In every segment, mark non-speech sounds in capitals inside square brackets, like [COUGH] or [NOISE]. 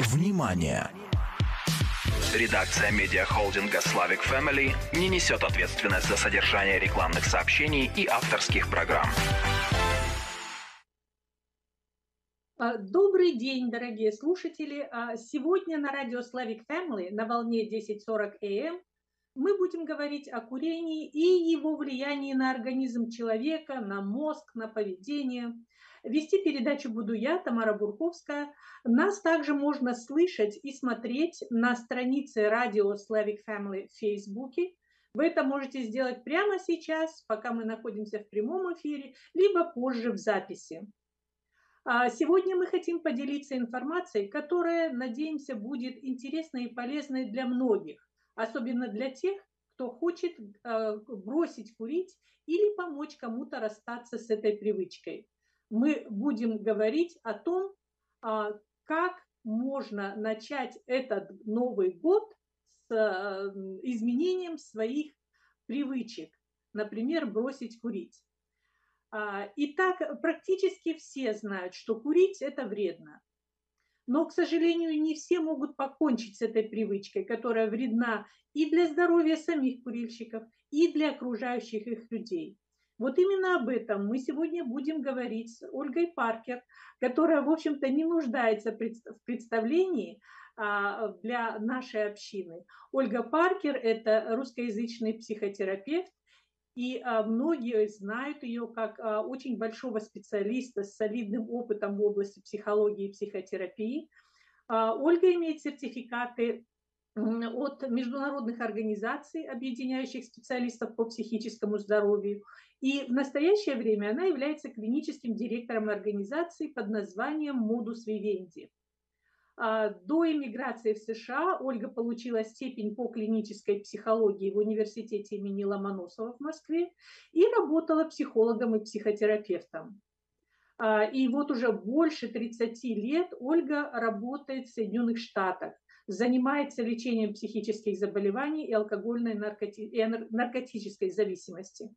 Внимание! Редакция медиахолдинга Slavic Family не несет ответственность за содержание рекламных сообщений и авторских программ. А, добрый день, дорогие слушатели. А, сегодня на радио Slavic Family на волне 10.40 АМ мы будем говорить о курении и его влиянии на организм человека, на мозг, на поведение. Вести передачу буду я, Тамара Бурковская. Нас также можно слышать и смотреть на странице радио Slavic Family в Фейсбуке. Вы это можете сделать прямо сейчас, пока мы находимся в прямом эфире, либо позже в записи. А сегодня мы хотим поделиться информацией, которая, надеемся, будет интересной и полезной для многих, особенно для тех, кто хочет э, бросить курить или помочь кому-то расстаться с этой привычкой мы будем говорить о том, а, как можно начать этот Новый год с э, изменением своих привычек, например, бросить курить. А, итак, практически все знают, что курить это вредно. Но, к сожалению, не все могут покончить с этой привычкой, которая вредна и для здоровья самих курильщиков, и для окружающих их людей. Вот именно об этом мы сегодня будем говорить с Ольгой Паркер, которая, в общем-то, не нуждается в представлении а, для нашей общины. Ольга Паркер – это русскоязычный психотерапевт, и а, многие знают ее как а, очень большого специалиста с солидным опытом в области психологии и психотерапии. Ольга имеет сертификаты от международных организаций, объединяющих специалистов по психическому здоровью. И в настоящее время она является клиническим директором организации под названием «Модус Вивенди». А, до иммиграции в США Ольга получила степень по клинической психологии в университете имени Ломоносова в Москве и работала психологом и психотерапевтом. А, и вот уже больше 30 лет Ольга работает в Соединенных Штатах занимается лечением психических заболеваний и алкогольной наркоти... и наркотической зависимости.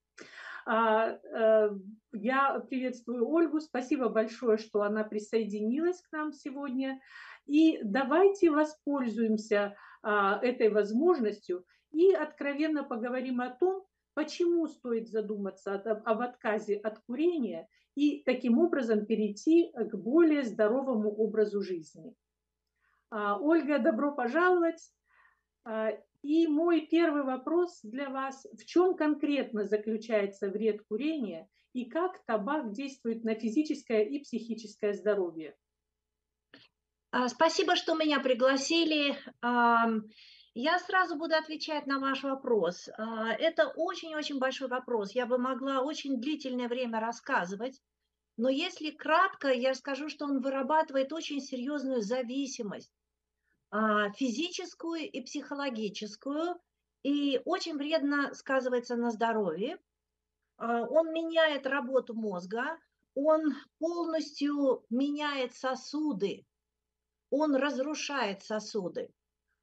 А, э, я приветствую Ольгу, спасибо большое, что она присоединилась к нам сегодня. И давайте воспользуемся а, этой возможностью и откровенно поговорим о том, почему стоит задуматься об отказе от курения и таким образом перейти к более здоровому образу жизни. А, Ольга, добро пожаловать. А, и мой первый вопрос для вас. В чем конкретно заключается вред курения и как табак действует на физическое и психическое здоровье? А, спасибо, что меня пригласили. Я сразу буду отвечать на ваш вопрос. Это очень-очень большой вопрос. Я бы могла очень длительное время рассказывать. Но если кратко, я скажу, что он вырабатывает очень серьезную зависимость физическую и психологическую, и очень вредно сказывается на здоровье. А, он меняет работу мозга, он полностью меняет сосуды, он разрушает сосуды.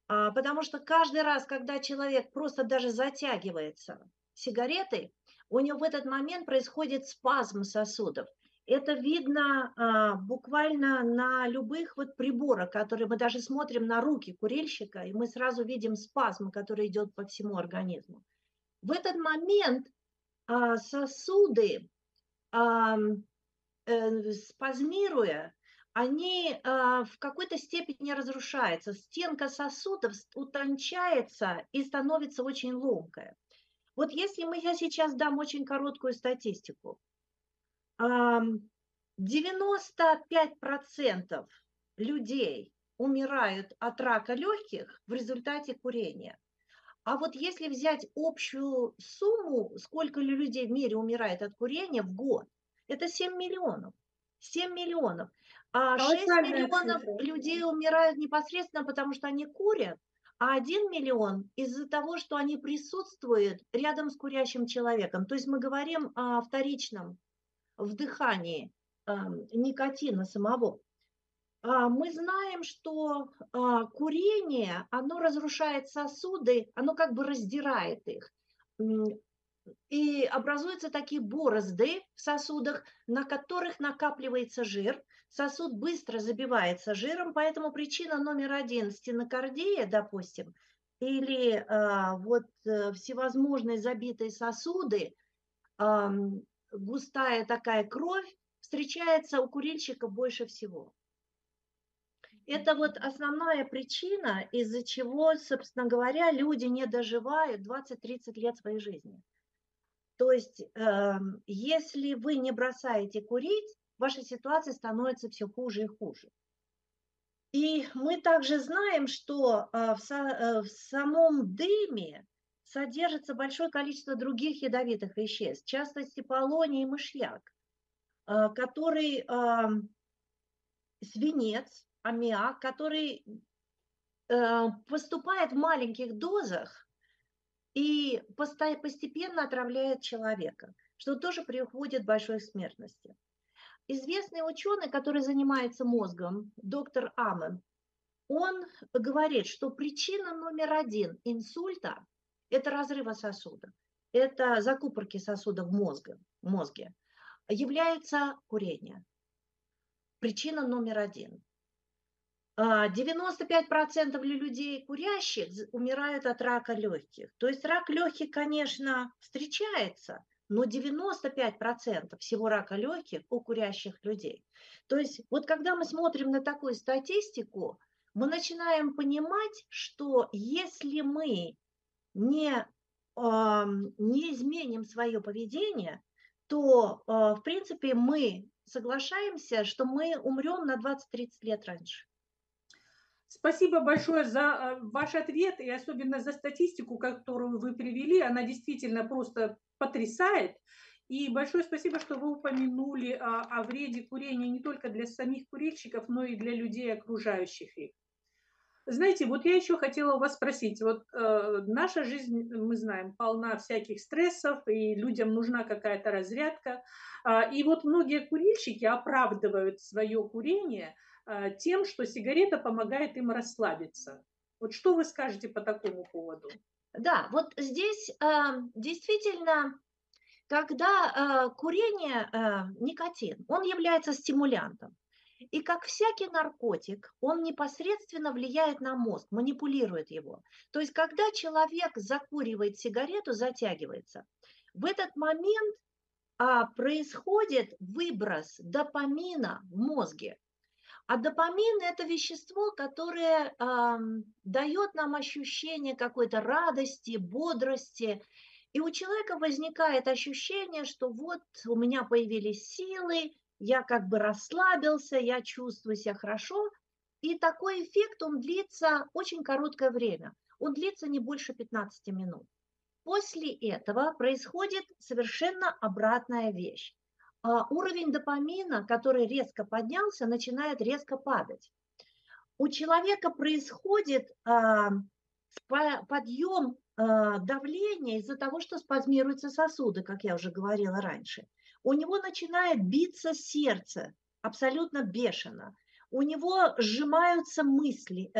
А, потому что каждый раз, когда человек просто даже затягивается сигаретой, у него в этот момент происходит спазм сосудов. Это видно а, буквально на любых вот приборах, которые мы даже смотрим на руки курильщика, и мы сразу видим спазм, который идет по всему организму. В этот момент а, сосуды, а, э, спазмируя, они э, в какой-то степени разрушаются. Стенка сосудов утончается и становится очень ломкая. Вот если мы, я сейчас дам очень короткую статистику. 95% людей умирают от рака легких в результате курения. А вот если взять общую сумму, сколько людей в мире умирает от курения в год, это 7 миллионов. 7 миллионов. А 6 миллионов людей умирают непосредственно потому, что они курят, а 1 миллион из-за того, что они присутствуют рядом с курящим человеком. То есть мы говорим о вторичном вдыхании никотина самого. А, мы знаем, что а, курение, оно разрушает сосуды, оно как бы раздирает их. И образуются такие борозды в сосудах, на которых накапливается жир. сосуд быстро забивается жиром, поэтому причина номер один – стенокардия, допустим, или а, вот а, всевозможные забитые сосуды, густая такая кровь встречается у курильщика больше всего. Это вот основная причина, из-за чего, собственно говоря, люди не доживают 20-30 лет своей жизни. То есть, э, если вы не бросаете курить, ваша ситуация становится все хуже и хуже. И мы также знаем, что э, в, со, э, в самом дыме содержится большое количество других ядовитых веществ, в частности полоний и мышьяк, э, который э, свинец, аммиак, который э, поступает в маленьких дозах и постепенно отравляет человека, что тоже приводит к большой смертности. Известный ученый, который занимается мозгом, доктор Амен, он говорит, что причина номер один инсульта – это разрыва сосуда, это закупорки сосудов мозга, мозге, является курение. Причина номер один. 95% а, людей курящих умирают от рака легких. То есть рак легких, конечно, встречается, но 95% всего рака легких у курящих людей. То есть вот когда мы смотрим на такую статистику, мы начинаем понимать, что если мы не, не изменим свое поведение, то, а, в принципе, мы соглашаемся, что мы умрем на 20-30 лет раньше. Спасибо большое за э, ваш ответ и особенно за статистику, которую вы привели. Она действительно просто потрясает. И большое спасибо, что вы упомянули о вреде курения не только для самих курильщиков, но и для людей, окружающих их. Знаете, вот я еще хотела у вас спросить. Вот э, наша жизнь, мы знаем, полна всяких стрессов, и людям нужна какая-то разрядка. Э, и вот многие курильщики оправдывают свое курение – Э, тем, что сигарета помогает им расслабиться. Вот что вы скажете по такому поводу? Да, вот здесь э, действительно, когда э, курение, э, никотин, он является стимулянтом. И как всякий наркотик, он непосредственно влияет на мозг, манипулирует его. То есть, когда человек закуривает сигарету, затягивается, в этот момент а, происходит выброс допамина в мозге. А допамин – это вещество, которое э, дает нам ощущение какой-то радости, бодрости. И у человека возникает ощущение, что вот у меня появились силы, я как бы расслабился, я чувствую себя хорошо. И такой эффект, он длится очень короткое время. Он длится не больше 15 минут. После этого происходит совершенно обратная вещь. А, уровень допамина, который резко поднялся, начинает резко падать. У человека происходит а, подъем а, давления из-за того, что спазмируются сосуды, как я уже говорила раньше. У него начинает биться сердце абсолютно бешено. У него сжимаются мысли,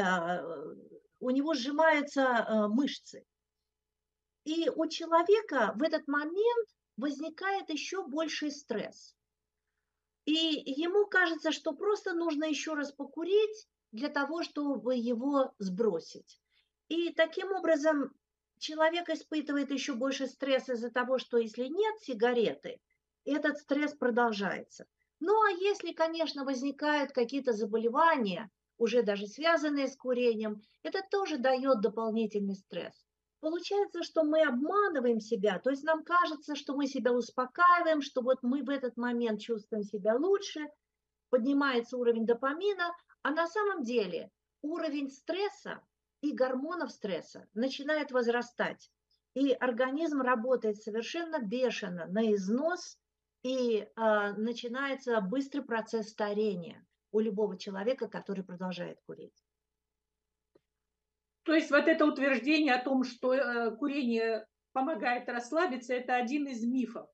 у него сжимаются мышцы. И у человека в этот момент возникает еще больший стресс. И ему кажется, что просто нужно еще раз покурить для того, чтобы его сбросить. И таким образом человек испытывает еще больше стресса из-за того, что если нет сигареты, этот стресс продолжается. Ну а если, конечно, возникают какие-то заболевания, уже даже связанные с курением, это тоже дает дополнительный стресс. Получается, что мы обманываем себя, то есть нам кажется, что мы себя успокаиваем, что вот мы в этот момент чувствуем себя лучше, поднимается уровень допамина, а на самом деле уровень стресса и гормонов стресса начинает возрастать. И организм работает совершенно бешено на износ, и э, начинается быстрый процесс старения у любого человека, который продолжает курить. То есть вот это утверждение о том, что э, курение помогает расслабиться, это один из мифов.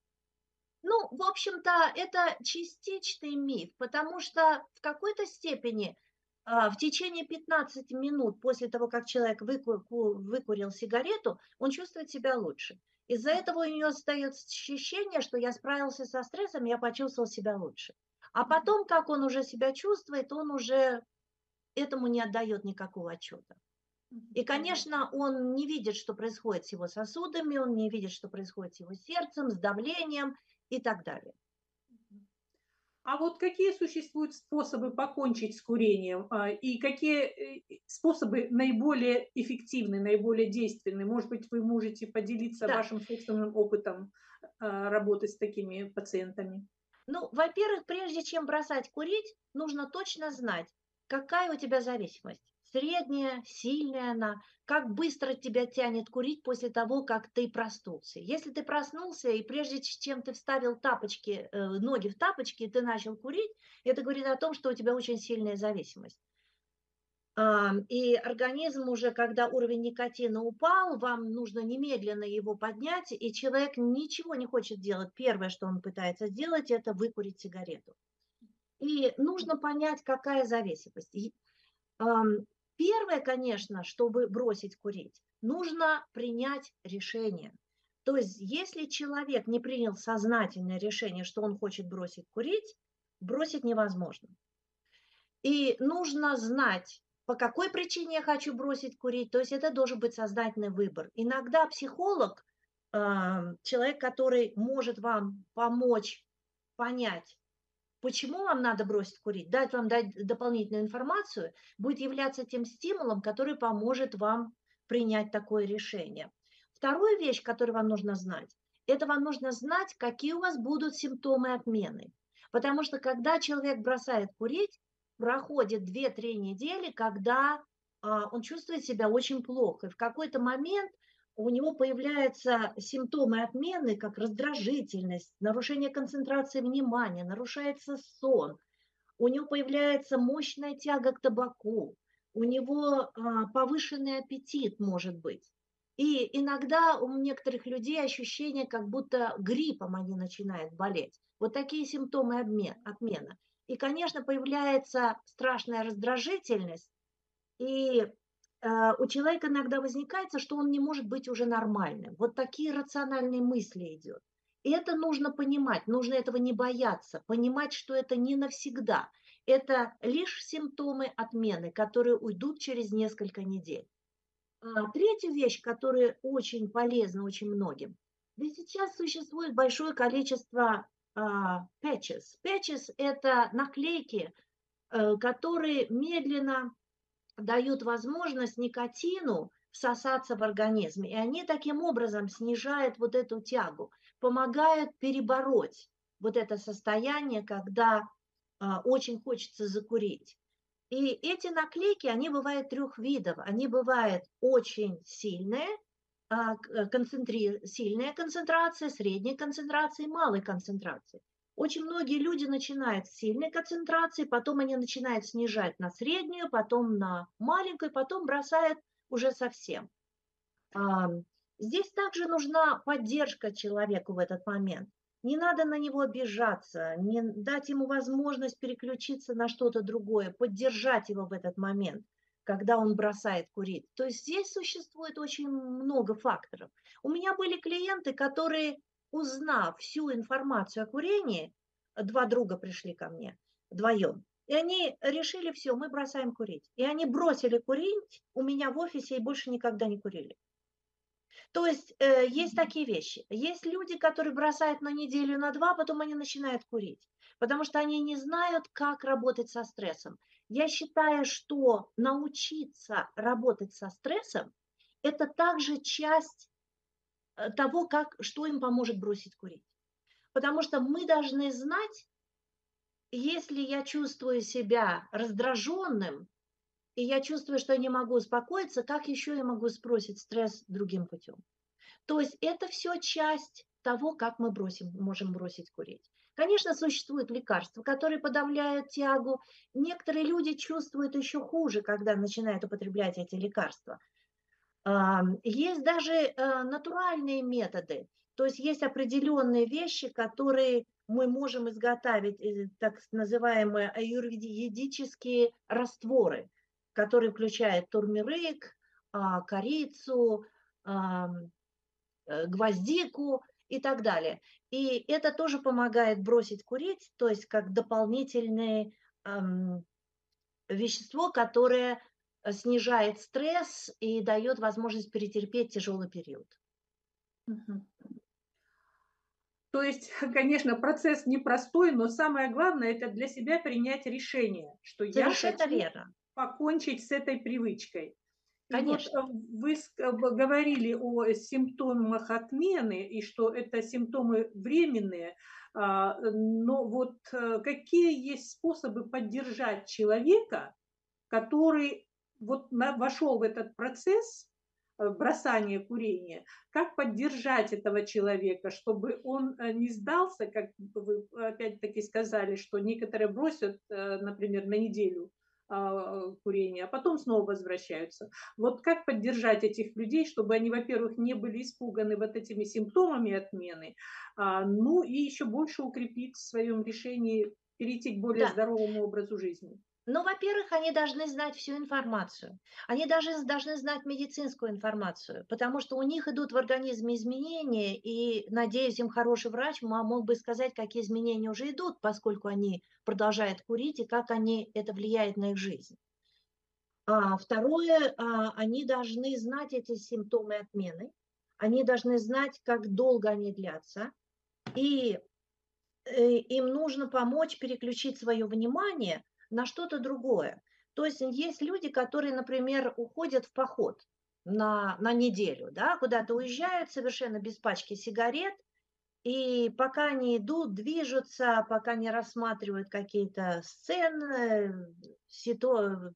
Ну, в общем-то, это частичный миф, потому что в какой-то степени а, в течение 15 минут после того, как человек выкурил сигарету, он чувствует себя лучше. Из-за этого у него остается ощущение, что я справился со стрессом, я почувствовал себя лучше. А потом, как он уже себя чувствует, он уже этому не отдает никакого отчета. И, конечно, он не видит, что происходит с его сосудами, он не видит, что происходит с его сердцем, с давлением и так далее. А вот какие существуют способы покончить с курением а, и какие э, способы наиболее эффективны, наиболее действенны? Может быть, вы можете поделиться да. вашим собственным опытом а, работы с такими пациентами? Ну, во-первых, прежде чем бросать курить, нужно точно знать, какая у тебя зависимость средняя, сильная она, как быстро тебя тянет курить после того, как ты проснулся. Если ты проснулся, и прежде чем ты вставил тапочки, э, ноги в тапочки, ты начал курить, это говорит о том, что у тебя очень сильная зависимость. И организм уже, когда уровень никотина упал, вам нужно немедленно его поднять, и человек ничего не хочет делать. Первое, что он пытается сделать, это выкурить сигарету. И нужно понять, какая зависимость. Первое, конечно, чтобы бросить курить, нужно принять решение. То есть, если человек не принял сознательное решение, что он хочет бросить курить, бросить невозможно. И нужно знать, по какой причине я хочу бросить курить. То есть это должен быть сознательный выбор. Иногда психолог, человек, который может вам помочь понять, почему вам надо бросить курить, дать вам дать дополнительную информацию, будет являться тем стимулом, который поможет вам принять такое решение. Вторая вещь, которую вам нужно знать, это вам нужно знать, какие у вас будут симптомы отмены. Потому что когда человек бросает курить, проходит 2-3 недели, когда а, он чувствует себя очень плохо. И в какой-то момент у него появляются симптомы отмены, как раздражительность, нарушение концентрации внимания, нарушается сон, у него появляется мощная тяга к табаку, у него а, повышенный аппетит может быть. И иногда у некоторых людей ощущение, как будто гриппом они начинают болеть. Вот такие симптомы обмен, отмена. И, конечно, появляется страшная раздражительность, и у человека иногда возникает, что он не может быть уже нормальным. Вот такие рациональные мысли идет. И это нужно понимать, нужно этого не бояться, понимать, что это не навсегда. Это лишь симптомы отмены, которые уйдут через несколько недель. А третья вещь, которая очень полезна очень многим. Ведь сейчас существует большое количество а, patches. Patches – это наклейки, э, которые медленно дают возможность никотину всосаться в организме. И они таким образом снижают вот эту тягу, помогают перебороть вот это состояние, когда э, очень хочется закурить. И эти наклейки, они бывают трех видов. Они бывают очень сильные, а, концентри... сильная концентрация, средняя концентрация и малой концентрации. Очень многие люди начинают с сильной концентрации, потом они начинают снижать на среднюю, потом на маленькую, потом бросают уже совсем. Здесь также нужна поддержка человеку в этот момент. Не надо на него обижаться, не дать ему возможность переключиться на что-то другое, поддержать его в этот момент, когда он бросает курить. То есть здесь существует очень много факторов. У меня были клиенты, которые узнав всю информацию о курении, два друга пришли ко мне вдвоем, и они решили, все, мы бросаем курить. И они бросили курить у меня в офисе и больше никогда не курили. То есть э, есть такие вещи. Есть люди, которые бросают на неделю, на два, потом они начинают курить, потому что они не знают, как работать со стрессом. Я считаю, что научиться работать со стрессом – это также часть того, как, что им поможет бросить курить. Потому что мы должны знать, если я чувствую себя раздраженным, и я чувствую, что я не могу успокоиться, как еще я могу сбросить стресс другим путем? То есть это все часть того, как мы бросим, можем бросить курить. Конечно, существуют лекарства, которые подавляют тягу. Некоторые люди чувствуют еще хуже, когда начинают употреблять эти лекарства. Есть даже э, натуральные методы, то есть есть определенные вещи, которые мы можем изготовить, э, так называемые аюрведические растворы, которые включают турмерик, а, корицу, э, гвоздику. и так далее. И это тоже помогает бросить курить, то есть как дополнительное вещество, которое снижает стресс и дает возможность перетерпеть тяжелый период. То есть, [LAUGHS] конечно, процесс непростой, но самое главное это для себя принять решение, что Совершенно я хочу верно. покончить с этой привычкой. Конечно. Вот вы говорили о симптомах отмены и что это симптомы временные, а, но вот э, какие есть способы поддержать человека, который вот вошел в этот процесс Э, бросание курения, как поддержать этого человека, чтобы он э, не сдался, как вы опять-таки сказали, что некоторые бросят, э, например, на неделю а, курение, а потом снова возвращаются. Вот как поддержать этих людей, чтобы они, во-первых, не были испуганы вот этими симптомами отмены, а, ну и еще больше укрепить в своем решении перейти к более да. здоровому образу жизни? Ну, во-первых, они должны знать всю информацию. Они даже должны знать медицинскую информацию, потому что у них идут в организме изменения, и, надеюсь, им хороший врач мог бы сказать, какие изменения уже идут, поскольку они продолжают курить, и как они, это влияет на их жизнь. А второе, а, они должны знать эти симптомы отмены, они должны знать, как долго они длятся, и э, им нужно помочь переключить свое внимание – на что-то другое. То есть есть люди, которые, например, уходят в поход на, на неделю, да, куда-то уезжают совершенно без пачки сигарет, и пока они идут, движутся, пока не рассматривают какие-то сцены, сито...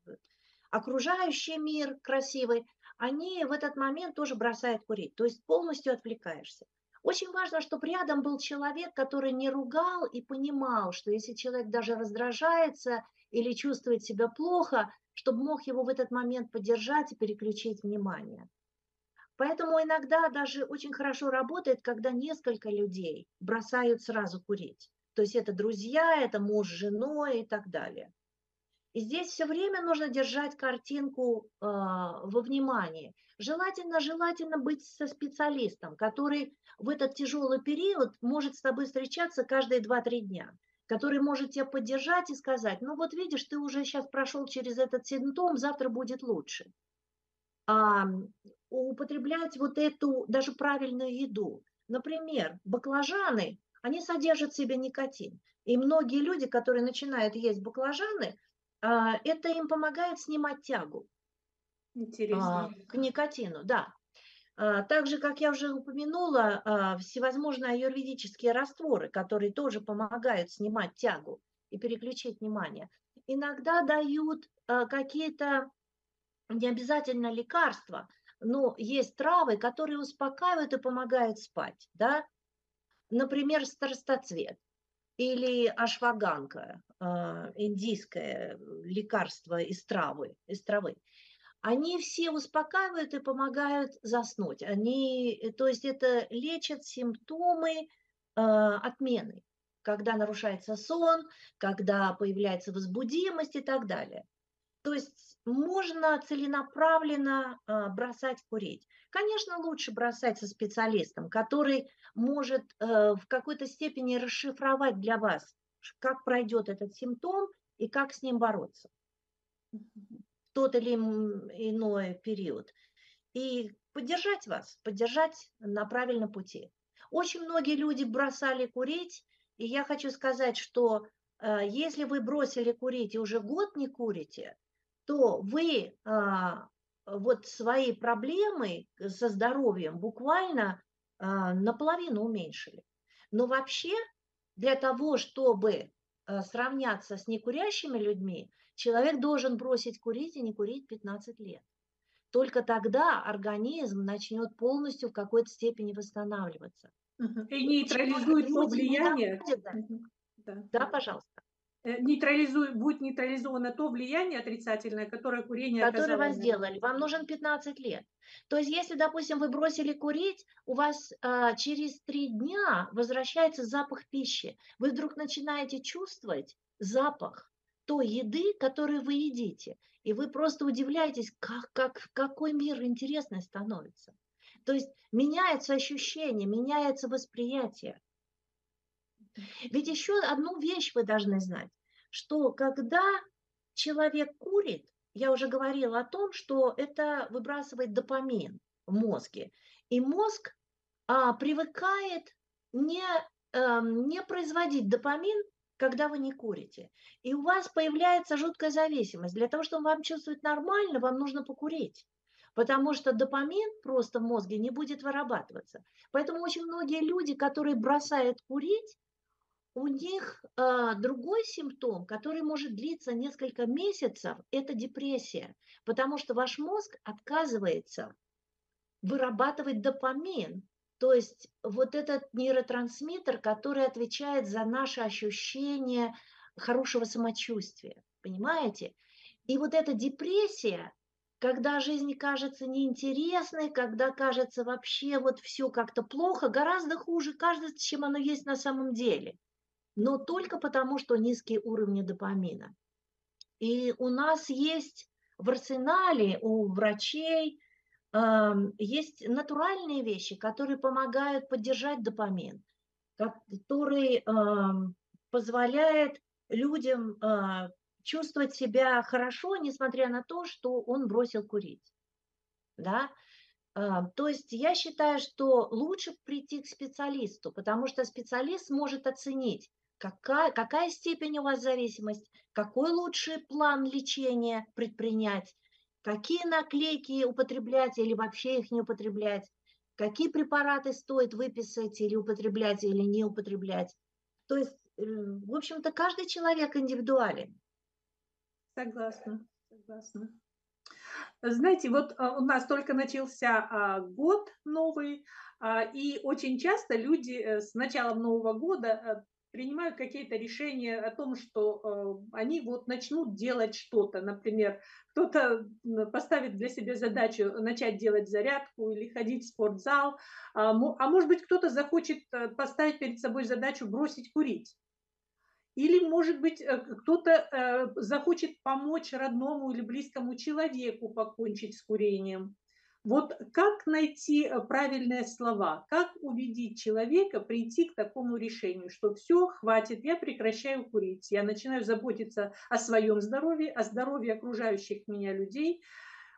окружающий мир красивый, они в этот момент тоже бросают курить, то есть полностью отвлекаешься. Очень важно, чтобы рядом был человек, который не ругал и понимал, что если человек даже раздражается или чувствует себя плохо, чтобы мог его в этот момент поддержать и переключить внимание. Поэтому иногда даже очень хорошо работает, когда несколько людей бросают сразу курить. То есть это друзья, это муж с женой и так далее. И здесь все время нужно держать картинку э, во внимании. Желательно, желательно быть со специалистом, который в этот тяжелый период может с тобой встречаться каждые 2-3 дня который может тебя поддержать и сказать, ну вот видишь, ты уже сейчас прошел через этот симптом, завтра будет лучше. А, употреблять вот эту даже правильную еду. Например, баклажаны, они содержат в себе никотин. И многие люди, которые начинают есть баклажаны, а, это им помогает снимать тягу Интересно. А, к никотину, да. А, так же, как я уже упомянула, а, всевозможные аюрведические растворы, которые тоже помогают снимать тягу и переключить внимание, иногда дают а, какие-то не обязательно лекарства, но есть травы, которые успокаивают и помогают спать. Да? Например, старостоцвет или ашваганка, индийское лекарство из травы. Из травы они все успокаивают и помогают заснуть. Они, э, то есть это лечат симптомы э, отмены, когда нарушается сон, когда появляется возбудимость и так далее. То есть можно целенаправленно э, бросать курить. Конечно, лучше бросать со специалистом, который может э, в какой-то степени расшифровать для вас, как пройдет этот симптом и как с ним бороться тот или иной период. И поддержать вас, поддержать на правильном пути. Очень многие люди бросали курить, и я хочу сказать, что э, если вы бросили курить и уже год не курите, то вы а, вот свои проблемы со здоровьем буквально а, наполовину уменьшили. Но вообще для того, чтобы э, сравняться с некурящими людьми, человек должен бросить курить и не курить 15 лет. Только тогда организм начнет полностью в какой-то степени восстанавливаться. И нейтрализует то влияние. Да. да, пожалуйста. Э, нейтрализует, будет нейтрализовано то влияние отрицательное, которое курение Которое вас сделали. Вам нужен 15 лет. То есть, если, допустим, вы бросили курить, у вас а, через три дня возвращается запах пищи. Вы вдруг начинаете чувствовать запах той еды, которую вы едите. И вы просто удивляетесь, как, как, какой мир интересный становится. То есть меняется ощущение, меняется восприятие. Ведь еще одну вещь вы должны знать, что когда человек курит, я уже говорила о том, что это выбрасывает допамин в мозге. И мозг а, привыкает не, а, не производить допамин, когда вы не курите. И у вас появляется жуткая зависимость. Для того, чтобы вам чувствовать нормально, вам нужно покурить. Потому что допамин просто в мозге не будет вырабатываться. Поэтому очень многие люди, которые бросают курить, у них э, другой симптом, который может длиться несколько месяцев, это депрессия, потому что ваш мозг отказывается вырабатывать допамин, то есть вот этот нейротрансмиттер, который отвечает за наше ощущение хорошего самочувствия, понимаете? И вот эта депрессия, когда жизнь кажется неинтересной, когда кажется вообще вот все как-то плохо, гораздо хуже кажется, чем оно есть на самом деле – но только потому, что низкие уровни допамина. И у нас есть в арсенале у врачей есть натуральные вещи, которые помогают поддержать допамин, который э, позволяет людям э, чувствовать себя хорошо, несмотря на то, что он бросил курить. Да? То есть я считаю, что лучше прийти к специалисту, потому что специалист может оценить, какая, какая степень у вас зависимость, какой лучший план лечения предпринять, какие наклейки употреблять или вообще их не употреблять, какие препараты стоит выписать или употреблять или не употреблять. То есть, э, в общем-то, каждый человек индивидуален. Согласна, согласна. Знаете, вот а, у нас только начался а, год новый, а, и очень часто люди э, с началом Нового года э, принимают какие-то решения о том, что э, они вот начнут делать что-то. Например, кто-то поставит для себя задачу начать делать зарядку или ходить в спортзал, а, а может быть кто-то захочет э, поставить перед собой задачу бросить курить. Или, может быть, э, кто-то э, захочет помочь родному или близкому человеку покончить с курением. Вот как найти э, правильные слова, как убедить человека прийти к такому решению, что все, хватит, я прекращаю курить, я начинаю заботиться о своем здоровье, о здоровье окружающих меня людей.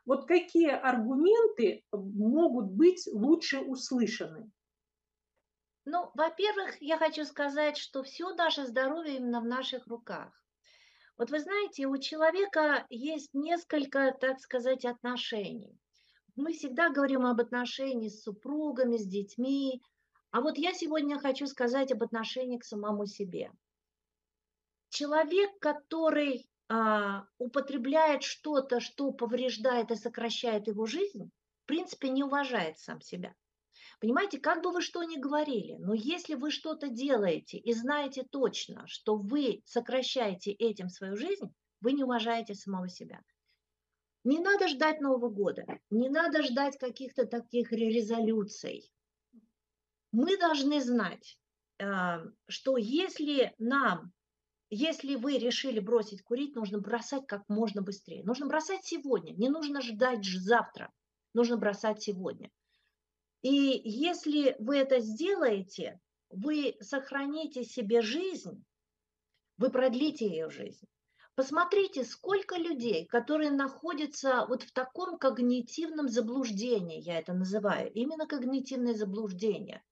Вот какие аргументы могут быть лучше услышаны? Ну, во-первых, я хочу сказать, что все наше здоровье именно в наших руках. Вот вы знаете, у человека есть несколько, так сказать, отношений. Мы всегда говорим об отношении с супругами, с детьми. А вот я сегодня хочу сказать об отношении к самому себе. Человек, который а, употребляет что-то, что повреждает и сокращает его жизнь, в принципе, не уважает сам себя. Понимаете, как бы вы что ни говорили, но если вы что-то делаете и знаете точно, что вы сокращаете этим свою жизнь, вы не уважаете самого себя. Не надо ждать Нового года, не надо ждать каких-то таких резолюций. Мы должны знать, а, что если нам, если вы решили бросить курить, нужно бросать как можно быстрее. Нужно бросать сегодня, не нужно ждать завтра, нужно бросать сегодня. И если вы это сделаете, вы сохраните себе жизнь, вы продлите ее жизнь. Посмотрите, сколько людей, которые находятся вот в таком когнитивном заблуждении, я это называю, именно когнитивное заблуждение,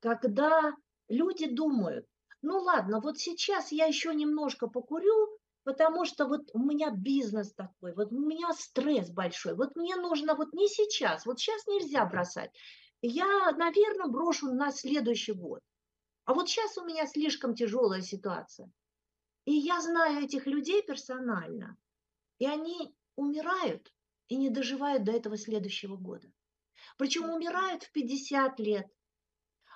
когда люди думают, ну ладно, вот сейчас я еще немножко покурю, потому что вот у меня бизнес такой, вот у меня стресс большой, вот мне нужно вот не сейчас, вот сейчас нельзя бросать. Я, наверное, брошу на следующий год. А вот сейчас у меня слишком тяжелая ситуация. И я знаю этих людей персонально, и они умирают и не доживают до этого следующего года. Причем умирают в 50 лет,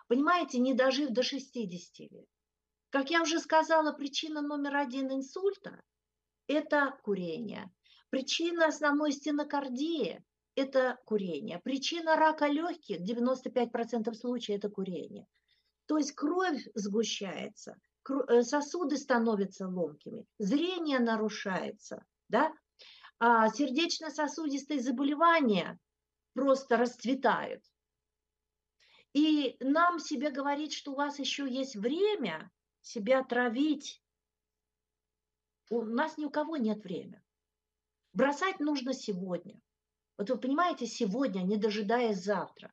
понимаете, не дожив до 60 лет. Как я уже сказала, причина номер один инсульта – это курение. Причина основной стенокардии – это курение. Причина рака легких – 95% случаев – это курение. То есть кровь сгущается – сосуды становятся ломкими, зрение нарушается, да? а сердечно-сосудистые заболевания просто расцветают. И нам себе говорить, что у вас еще есть время себя травить. У нас ни у кого нет времени. Бросать нужно сегодня. Вот вы понимаете, сегодня, не дожидаясь завтра.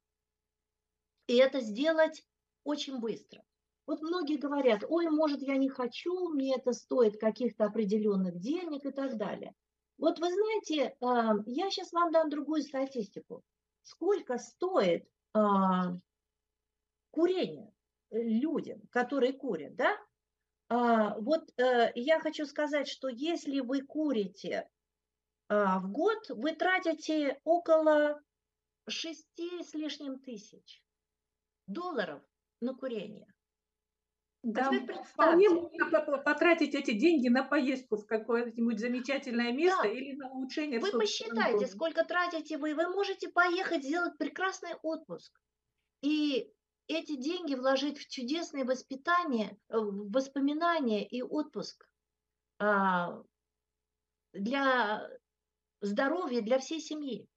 И это сделать очень быстро. Вот многие говорят, ой, может, я не хочу, мне это стоит каких-то определенных денег и так далее. Вот вы знаете, а, я сейчас вам дам другую статистику. Сколько стоит а, курение людям, которые курят, да? А, вот э, я хочу сказать, что если вы курите в год, вы тратите около шести с лишним тысяч долларов на курение. Да, вполне можно потратить эти деньги на поездку в какое-нибудь замечательное место да. или на улучшение. Вы посчитайте, сколько тратите вы. Вы можете поехать сделать прекрасный отпуск. И эти деньги вложить в чудесное воспитание, э, воспоминания и отпуск а, для здоровья, для всей семьи.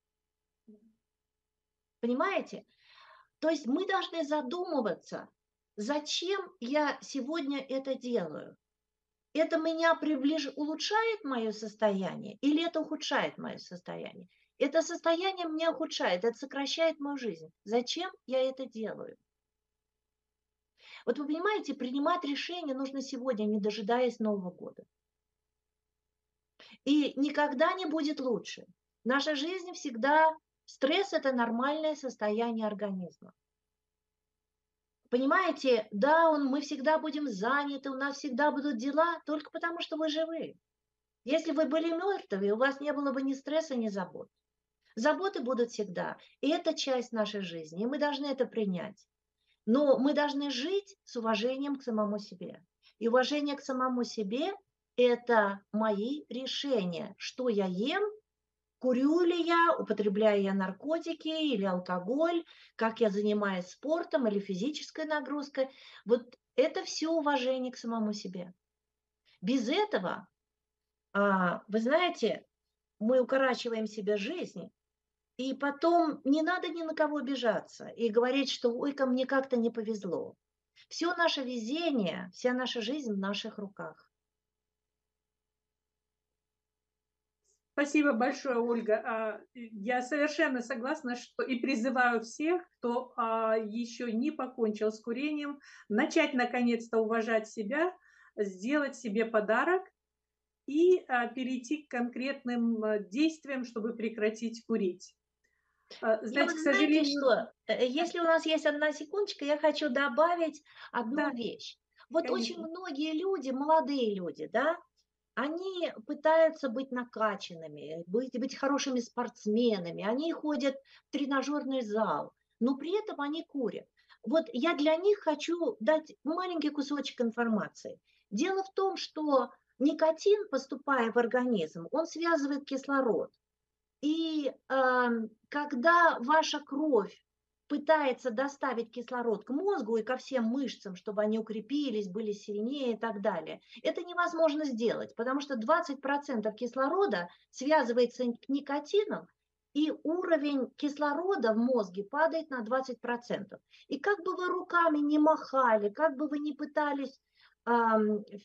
Понимаете? То есть мы должны задумываться, зачем я сегодня это делаю? Это меня приближ... улучшает мое состояние или это ухудшает мое состояние? Это состояние меня ухудшает, это сокращает мою жизнь. Зачем я это делаю? Вот вы понимаете, принимать решение нужно сегодня, не дожидаясь Нового года. И никогда не будет лучше. Наша жизнь всегда Стресс – это нормальное состояние организма. Понимаете, да, он, мы всегда будем заняты, у нас всегда будут дела, только потому что вы живы. Если вы были мертвы, у вас не было бы ни стресса, ни забот. Заботы будут всегда, и это часть нашей жизни, и мы должны это принять. Но мы должны жить с уважением к самому себе. И уважение к самому себе – это мои решения, что я ем курю ли я, употребляю я наркотики или алкоголь, как я занимаюсь спортом или физической нагрузкой. Вот это все уважение к самому себе. Без этого, а, вы знаете, мы укорачиваем себе жизнь, и потом не надо ни на кого обижаться и говорить, что ой, ко мне как-то не повезло. Все наше везение, вся наша жизнь в наших руках. Спасибо большое, Ольга. А, я совершенно согласна, что и призываю всех, кто а, еще не покончил с курением, начать наконец-то уважать себя, сделать себе подарок и а, перейти к конкретным действиям, чтобы прекратить курить. Знаете, ну, к сожалению... что? Э, если у нас есть одна секундочка, я хочу добавить одну да. вещь. Вот Конечно. очень многие люди, молодые люди, да, они пытаются быть накачанными, быть, быть хорошими спортсменами, они ходят в тренажерный зал, но при этом они курят. Вот я для них хочу дать маленький кусочек информации. Дело в том, что никотин, поступая в организм, он связывает кислород. И э, когда ваша кровь пытается доставить кислород к мозгу и ко всем мышцам, чтобы они укрепились, были сильнее и так далее. Это невозможно сделать, потому что 20% кислорода связывается с никотином, и уровень кислорода в мозге падает на 20%. И как бы вы руками не махали, как бы вы не пытались э,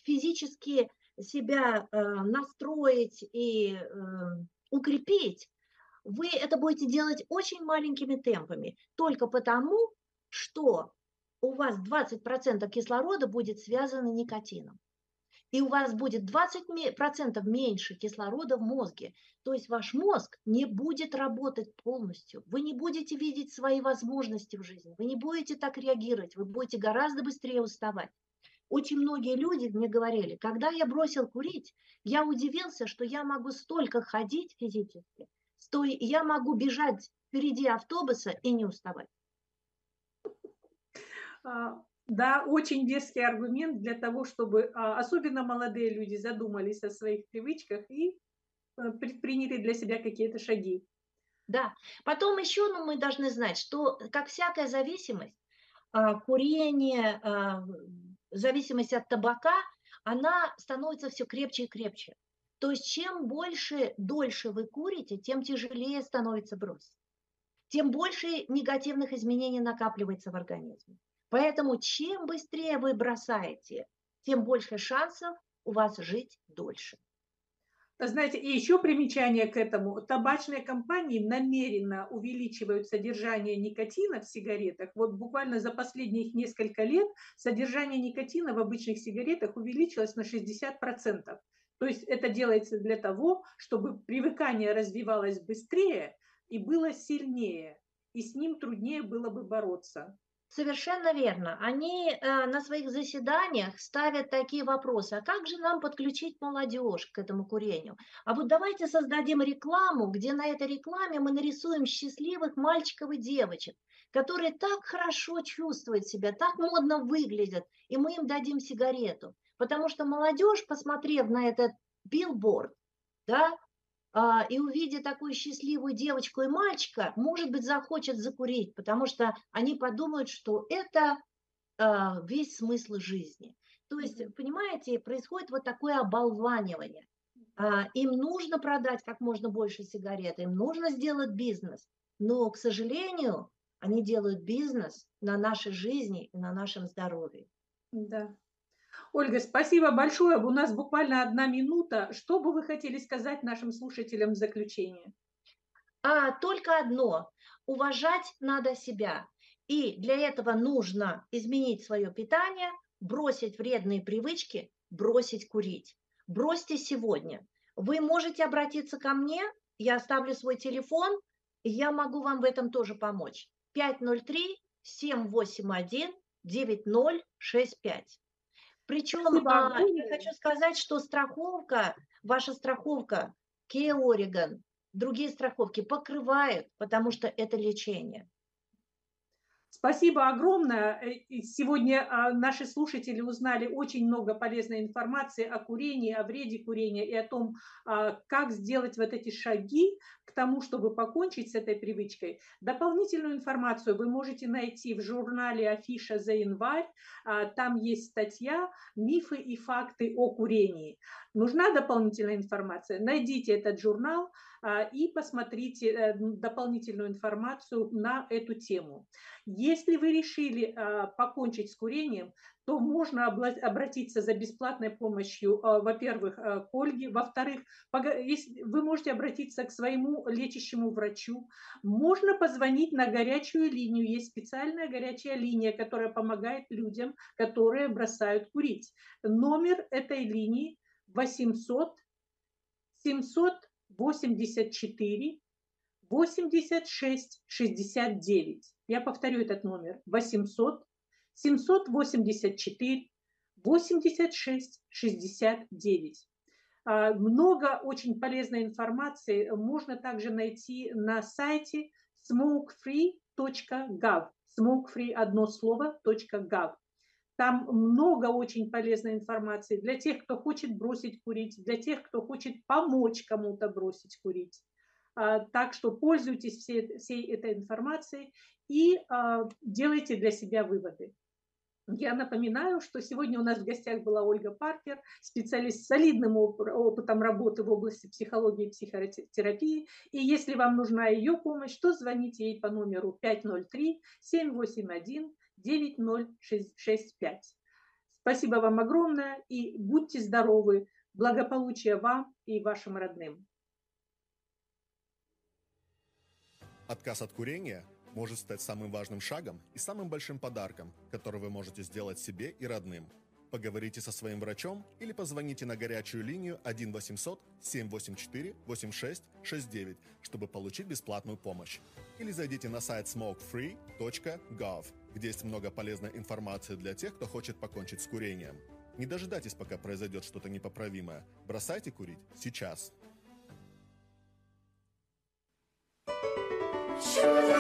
физически себя э, настроить и э, укрепить, вы это будете делать очень маленькими темпами, только потому, что у вас 20% кислорода будет связано никотином. И у вас будет 20% меньше кислорода в мозге. То есть ваш мозг не будет работать полностью. Вы не будете видеть свои возможности в жизни. Вы не будете так реагировать. Вы будете гораздо быстрее уставать. Очень многие люди мне говорили, когда я бросил курить, я удивился, что я могу столько ходить физически, то я могу бежать впереди автобуса и не уставать. А, да, очень веский аргумент для того, чтобы а, особенно молодые люди задумались о своих привычках и э, предприняли для себя какие-то шаги. Да, потом еще ну, мы должны знать, что как всякая зависимость, а, курение, зависимость от табака, она становится все крепче и крепче. То есть чем больше, дольше вы курите, тем тяжелее становится бросить. тем больше негативных изменений накапливается в организме. Поэтому чем быстрее вы бросаете, тем больше шансов у вас жить дольше. Знаете, и еще примечание к этому. Табачные компании намеренно увеличивают содержание никотина в сигаретах. Вот буквально за последних несколько лет содержание никотина в обычных сигаретах увеличилось на 60%. То есть это делается для того, чтобы привыкание развивалось быстрее и было сильнее, и с ним труднее было бы бороться. Совершенно верно. Они э, на своих заседаниях ставят такие вопросы. А как же нам подключить молодежь к этому курению? А вот давайте создадим рекламу, где на этой рекламе мы нарисуем счастливых мальчиков и девочек, которые так хорошо чувствуют себя, так модно выглядят, и мы им дадим сигарету. Потому что молодежь, посмотрев на этот билборд, да, а, и увидя такую счастливую девочку и мальчика, может быть, захочет закурить, потому что они подумают, что это а, весь смысл жизни. То есть, понимаете, происходит вот такое оболванивание. А, им нужно продать как можно больше сигарет, им нужно сделать бизнес, но, к сожалению, они делают бизнес на нашей жизни и на нашем здоровье. Да. Ольга, спасибо большое. У нас буквально одна минута. Что бы вы хотели сказать нашим слушателям в заключение? А, только одно. Уважать надо себя. И для этого нужно изменить свое питание, бросить вредные привычки, бросить курить. Бросьте сегодня. Вы можете обратиться ко мне, я оставлю свой телефон, я могу вам в этом тоже помочь. 503 781 9065. Причем а, я хочу сказать, что страховка, ваша страховка, Kia Oregon, другие страховки покрывают, потому что это лечение. Спасибо огромное. Э, сегодня а, наши слушатели узнали очень много полезной информации о курении, о вреде курения и о том, а, как сделать вот эти шаги к тому, чтобы покончить с этой привычкой. Дополнительную информацию вы можете найти в журнале «Афиша за январь». А, там есть статья «Мифы и факты о курении». Нужна дополнительная информация? Найдите этот журнал и посмотрите э, дополнительную информацию на эту тему. Если вы решили а, покончить с курением, то можно обратиться за бесплатной помощью, а, во-первых, а, к Ольге, во-вторых, вы можете обратиться к своему лечащему врачу, можно позвонить на горячую линию, есть специальная горячая линия, которая помогает людям, которые бросают курить. Номер этой линии 800 784 86 69. Я повторю этот номер. 800 784 86 69. Много очень полезной информации можно также найти на сайте smokefree.gov. Smokefree одно слово .gov. Там много очень полезной информации для тех, кто хочет бросить курить, для тех, кто хочет помочь кому-то бросить курить. А, так что пользуйтесь всей, всей этой информацией и а, делайте для себя выводы. Я напоминаю, что сегодня у нас в гостях была Ольга Паркер, специалист с солидным опытом работы в области психологии и психотерапии. И если вам нужна ее помощь, то звоните ей по номеру 503-781-9065. Спасибо вам огромное и будьте здоровы. Благополучия вам и вашим родным. Отказ от курения может стать самым важным шагом и самым большим подарком, который вы можете сделать себе и родным. Поговорите со своим врачом или позвоните на горячую линию 1 800 784 8669, чтобы получить бесплатную помощь. Или зайдите на сайт smokefree.gov, где есть много полезной информации для тех, кто хочет покончить с курением. Не дожидайтесь, пока произойдет что-то непоправимое. Бросайте курить сейчас. Shoot.